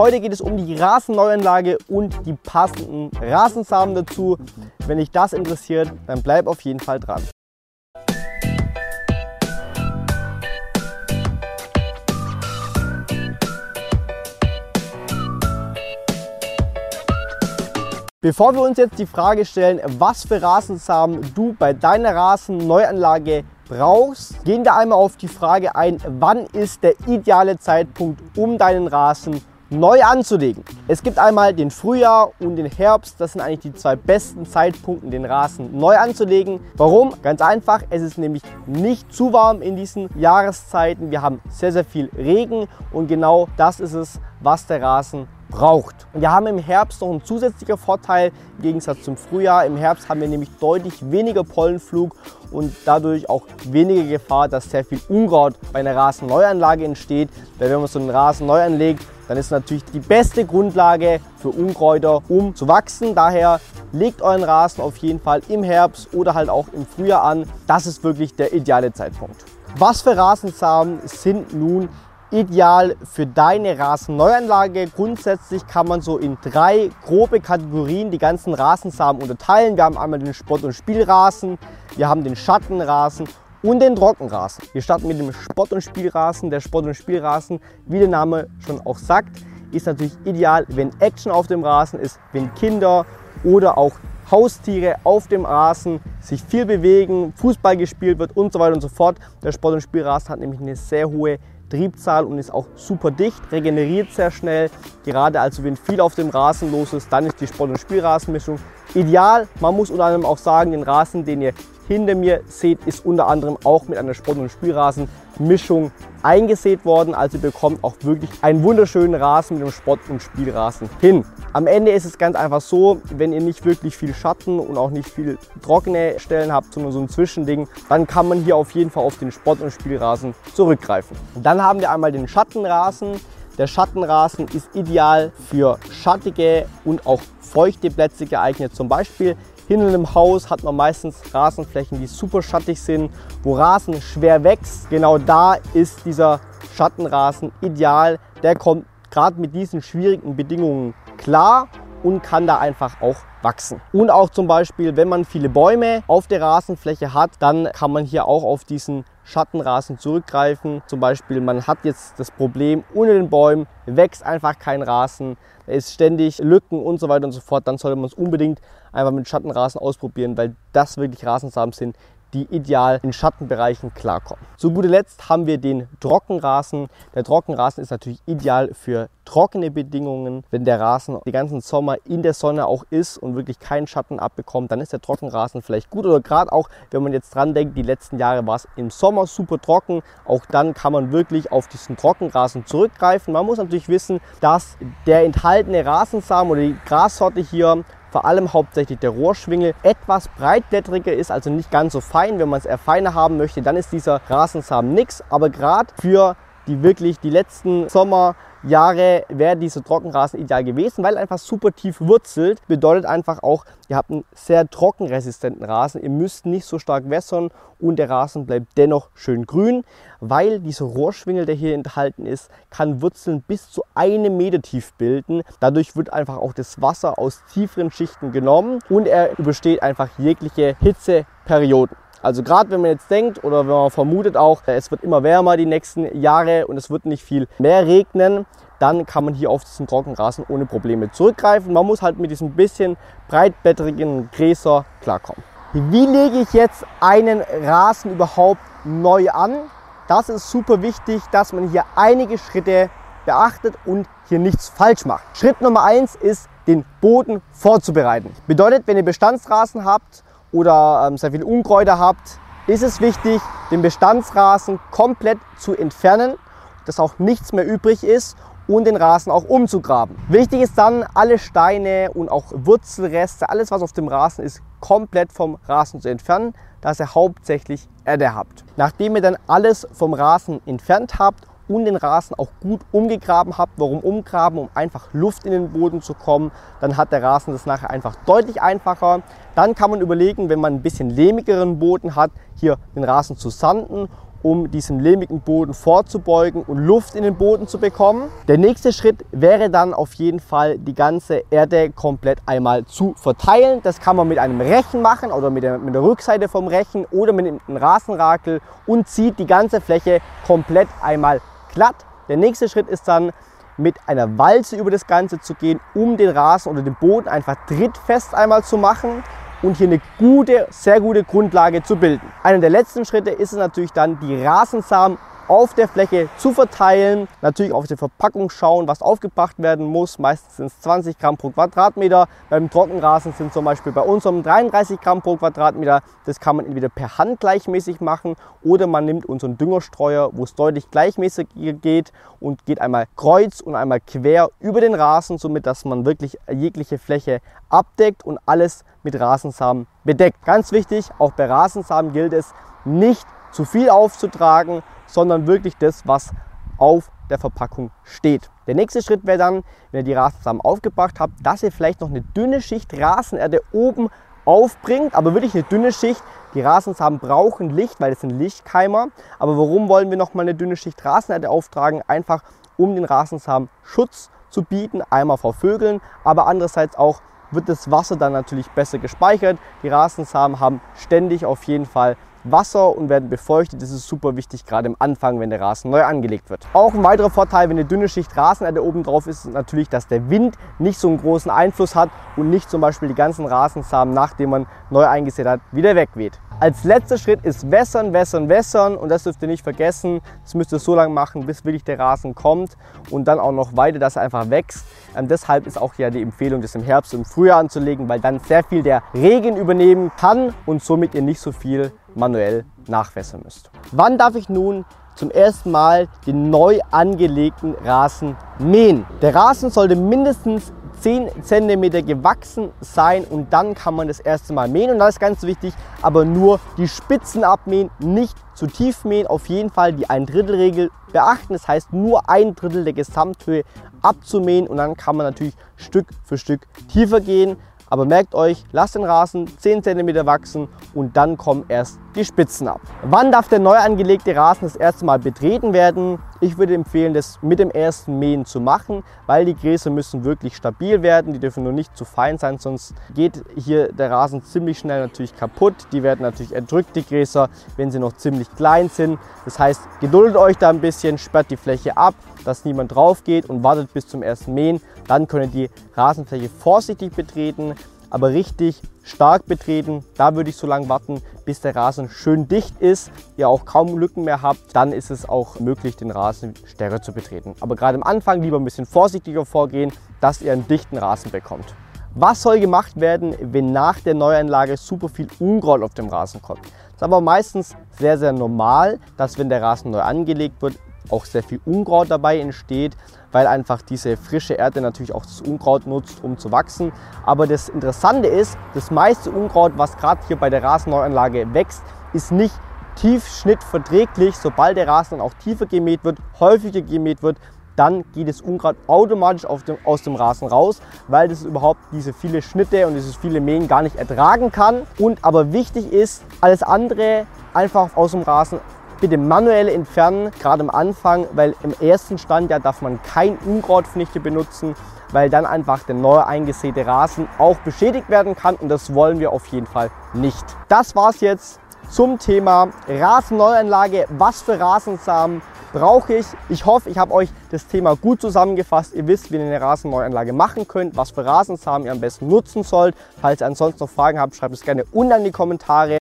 Heute geht es um die Rasenneuanlage und die passenden Rasensamen dazu. Wenn dich das interessiert, dann bleib auf jeden Fall dran. Bevor wir uns jetzt die Frage stellen, was für Rasensamen du bei deiner Rasenneuanlage brauchst, gehen wir einmal auf die Frage ein, wann ist der ideale Zeitpunkt, um deinen Rasen neu anzulegen. Es gibt einmal den Frühjahr und den Herbst. Das sind eigentlich die zwei besten Zeitpunkte, den Rasen neu anzulegen. Warum? Ganz einfach. Es ist nämlich nicht zu warm in diesen Jahreszeiten. Wir haben sehr, sehr viel Regen und genau das ist es, was der Rasen braucht. Wir haben im Herbst noch einen zusätzlichen Vorteil im Gegensatz zum Frühjahr. Im Herbst haben wir nämlich deutlich weniger Pollenflug und dadurch auch weniger Gefahr, dass sehr viel Unkraut bei einer Rasenneuanlage entsteht. Weil wenn man so einen Rasen neu anlegt, dann ist natürlich die beste Grundlage für Unkräuter, um zu wachsen. Daher legt euren Rasen auf jeden Fall im Herbst oder halt auch im Frühjahr an. Das ist wirklich der ideale Zeitpunkt. Was für Rasensamen sind nun ideal für deine Rasenneuanlage. Grundsätzlich kann man so in drei grobe Kategorien die ganzen Rasensamen unterteilen. Wir haben einmal den Sport- und Spielrasen, wir haben den Schattenrasen und den Trockenrasen. Wir starten mit dem Sport- und Spielrasen. Der Sport- und Spielrasen, wie der Name schon auch sagt, ist natürlich ideal, wenn Action auf dem Rasen ist, wenn Kinder oder auch Haustiere auf dem Rasen sich viel bewegen, Fußball gespielt wird und so weiter und so fort. Der Sport- und Spielrasen hat nämlich eine sehr hohe Triebzahl und ist auch super dicht, regeneriert sehr schnell. Gerade also wenn viel auf dem Rasen los ist, dann ist die Sport- und Spielrasenmischung ideal. Man muss unter anderem auch sagen, den Rasen, den ihr hinter mir seht, ist unter anderem auch mit einer Sport- und Spielrasenmischung eingesät worden. Also ihr bekommt auch wirklich einen wunderschönen Rasen mit dem Sport- und Spielrasen hin. Am Ende ist es ganz einfach so, wenn ihr nicht wirklich viel Schatten und auch nicht viel trockene Stellen habt, sondern so ein Zwischending, dann kann man hier auf jeden Fall auf den Sport- und Spielrasen zurückgreifen. Dann haben wir einmal den Schattenrasen. Der Schattenrasen ist ideal für schattige und auch feuchte Plätze geeignet. Zum Beispiel Hinten im Haus hat man meistens Rasenflächen, die super schattig sind, wo Rasen schwer wächst. Genau da ist dieser Schattenrasen ideal. Der kommt gerade mit diesen schwierigen Bedingungen klar und kann da einfach auch wachsen. Und auch zum Beispiel, wenn man viele Bäume auf der Rasenfläche hat, dann kann man hier auch auf diesen Schattenrasen zurückgreifen. Zum Beispiel, man hat jetzt das Problem, unter den Bäumen wächst einfach kein Rasen, da ist ständig Lücken und so weiter und so fort. Dann sollte man es unbedingt einfach mit Schattenrasen ausprobieren, weil das wirklich Rasensamen sind, die ideal in Schattenbereichen klarkommen. Zu guter Letzt haben wir den Trockenrasen. Der Trockenrasen ist natürlich ideal für trockene Bedingungen. Wenn der Rasen den ganzen Sommer in der Sonne auch ist und wirklich keinen Schatten abbekommt, dann ist der Trockenrasen vielleicht gut. Oder gerade auch, wenn man jetzt dran denkt, die letzten Jahre war es im Sommer super trocken. Auch dann kann man wirklich auf diesen Trockenrasen zurückgreifen. Man muss natürlich wissen, dass der enthaltene Rasensamen oder die Grassorte hier vor allem hauptsächlich der Rohrschwingel, etwas breitblättriger ist, also nicht ganz so fein. Wenn man es eher feiner haben möchte, dann ist dieser Rasensamen nix. Aber gerade für die wirklich die letzten Sommer Jahre wäre dieser Trockenrasen ideal gewesen, weil einfach super tief wurzelt. Bedeutet einfach auch, ihr habt einen sehr trockenresistenten Rasen. Ihr müsst nicht so stark wässern und der Rasen bleibt dennoch schön grün, weil dieser Rohrschwingel, der hier enthalten ist, kann Wurzeln bis zu einem Meter tief bilden. Dadurch wird einfach auch das Wasser aus tieferen Schichten genommen und er übersteht einfach jegliche Hitzeperioden. Also gerade wenn man jetzt denkt oder wenn man vermutet auch, es wird immer wärmer die nächsten Jahre und es wird nicht viel mehr regnen, dann kann man hier auf diesen Trockenrasen ohne Probleme zurückgreifen. Man muss halt mit diesem bisschen breitblättrigen Gräser klarkommen. Wie lege ich jetzt einen Rasen überhaupt neu an? Das ist super wichtig, dass man hier einige Schritte beachtet und hier nichts falsch macht. Schritt Nummer eins ist, den Boden vorzubereiten. Bedeutet, wenn ihr Bestandsrasen habt oder ähm, sehr viele Unkräuter habt, ist es wichtig, den Bestandsrasen komplett zu entfernen, dass auch nichts mehr übrig ist und den Rasen auch umzugraben. Wichtig ist dann, alle Steine und auch Wurzelreste, alles was auf dem Rasen ist, komplett vom Rasen zu entfernen, dass ihr hauptsächlich Erde habt. Nachdem ihr dann alles vom Rasen entfernt habt und den Rasen auch gut umgegraben habt. Warum umgraben? Um einfach Luft in den Boden zu kommen. Dann hat der Rasen das nachher einfach deutlich einfacher. Dann kann man überlegen, wenn man ein bisschen lehmigeren Boden hat, hier den Rasen zu sanden um diesem lehmigen Boden vorzubeugen und Luft in den Boden zu bekommen. Der nächste Schritt wäre dann auf jeden Fall die ganze Erde komplett einmal zu verteilen. Das kann man mit einem Rechen machen oder mit der, mit der Rückseite vom Rechen oder mit einem Rasenrakel und zieht die ganze Fläche komplett einmal glatt. Der nächste Schritt ist dann mit einer Walze über das Ganze zu gehen, um den Rasen oder den Boden einfach trittfest einmal zu machen und hier eine gute, sehr gute Grundlage zu bilden. Einer der letzten Schritte ist es natürlich dann, die Rasensamen auf der Fläche zu verteilen. Natürlich auf die Verpackung schauen, was aufgebracht werden muss. Meistens sind es 20 Gramm pro Quadratmeter. Beim Trockenrasen sind zum Beispiel bei uns um 33 Gramm pro Quadratmeter. Das kann man entweder per Hand gleichmäßig machen oder man nimmt unseren Düngerstreuer, wo es deutlich gleichmäßiger geht und geht einmal kreuz und einmal quer über den Rasen, somit dass man wirklich jegliche Fläche abdeckt und alles mit Rasensamen bedeckt. Ganz wichtig, auch bei Rasensamen gilt es, nicht zu viel aufzutragen, sondern wirklich das, was auf der Verpackung steht. Der nächste Schritt wäre dann, wenn ihr die Rasensamen aufgebracht habt, dass ihr vielleicht noch eine dünne Schicht Rasenerde oben aufbringt, aber wirklich eine dünne Schicht. Die Rasensamen brauchen Licht, weil es sind Lichtkeimer. Aber warum wollen wir noch mal eine dünne Schicht Rasenerde auftragen? Einfach um den Rasensamen Schutz zu bieten, einmal vor Vögeln, aber andererseits auch wird das Wasser dann natürlich besser gespeichert. Die Rasensamen haben ständig auf jeden Fall Wasser und werden befeuchtet. Das ist super wichtig, gerade am Anfang, wenn der Rasen neu angelegt wird. Auch ein weiterer Vorteil, wenn eine dünne Schicht Rasenerde oben drauf ist, ist natürlich, dass der Wind nicht so einen großen Einfluss hat und nicht zum Beispiel die ganzen Rasensamen, nachdem man neu eingesät hat, wieder wegweht. Als letzter Schritt ist wässern, wässern, wässern und das dürft ihr nicht vergessen. Das müsst ihr so lange machen, bis wirklich der Rasen kommt und dann auch noch weiter, dass er einfach wächst. Ähm, deshalb ist auch ja die Empfehlung, das im Herbst und im Frühjahr anzulegen, weil dann sehr viel der Regen übernehmen kann und somit ihr nicht so viel manuell nachwässern müsst. Wann darf ich nun zum ersten Mal den neu angelegten Rasen mähen? Der Rasen sollte mindestens 10 cm gewachsen sein und dann kann man das erste Mal mähen. Und das ist ganz wichtig, aber nur die Spitzen abmähen, nicht zu tief mähen, auf jeden Fall die ein Drittel Regel beachten, das heißt nur ein Drittel der Gesamthöhe abzumähen. Und dann kann man natürlich Stück für Stück tiefer gehen. Aber merkt euch, lasst den Rasen 10 cm wachsen und dann kommen erst die Spitzen ab. Wann darf der neu angelegte Rasen das erste Mal betreten werden? Ich würde empfehlen, das mit dem ersten Mähen zu machen, weil die Gräser müssen wirklich stabil werden. Die dürfen nur nicht zu fein sein, sonst geht hier der Rasen ziemlich schnell natürlich kaputt. Die werden natürlich erdrückt, die Gräser, wenn sie noch ziemlich klein sind. Das heißt, geduldet euch da ein bisschen, sperrt die Fläche ab, dass niemand drauf geht und wartet bis zum ersten Mähen. Dann könnt ihr die Rasenfläche vorsichtig betreten, aber richtig stark betreten. Da würde ich so lange warten, bis der Rasen schön dicht ist, ihr auch kaum Lücken mehr habt. Dann ist es auch möglich, den Rasen stärker zu betreten. Aber gerade am Anfang lieber ein bisschen vorsichtiger vorgehen, dass ihr einen dichten Rasen bekommt. Was soll gemacht werden, wenn nach der Neuanlage super viel Unkraut auf dem Rasen kommt? Das ist aber meistens sehr, sehr normal, dass wenn der Rasen neu angelegt wird, auch sehr viel Unkraut dabei entsteht, weil einfach diese frische Erde natürlich auch das Unkraut nutzt, um zu wachsen. Aber das Interessante ist, das meiste Unkraut, was gerade hier bei der Rasenneuanlage wächst, ist nicht tiefschnittverträglich. Sobald der Rasen dann auch tiefer gemäht wird, häufiger gemäht wird, dann geht das Unkraut automatisch dem, aus dem Rasen raus, weil das überhaupt diese viele Schnitte und dieses viele Mähen gar nicht ertragen kann. Und aber wichtig ist, alles andere einfach aus dem Rasen bitte manuell entfernen, gerade am Anfang, weil im ersten Stand ja darf man kein Unkrautvernichter benutzen, weil dann einfach der neu eingesäte Rasen auch beschädigt werden kann und das wollen wir auf jeden Fall nicht. Das war's jetzt zum Thema Rasenneuanlage. Was für Rasensamen brauche ich? Ich hoffe, ich habe euch das Thema gut zusammengefasst. Ihr wisst, wie ihr eine Rasenneuanlage machen könnt, was für Rasensamen ihr am besten nutzen sollt. Falls ihr ansonsten noch Fragen habt, schreibt es gerne unten in die Kommentare.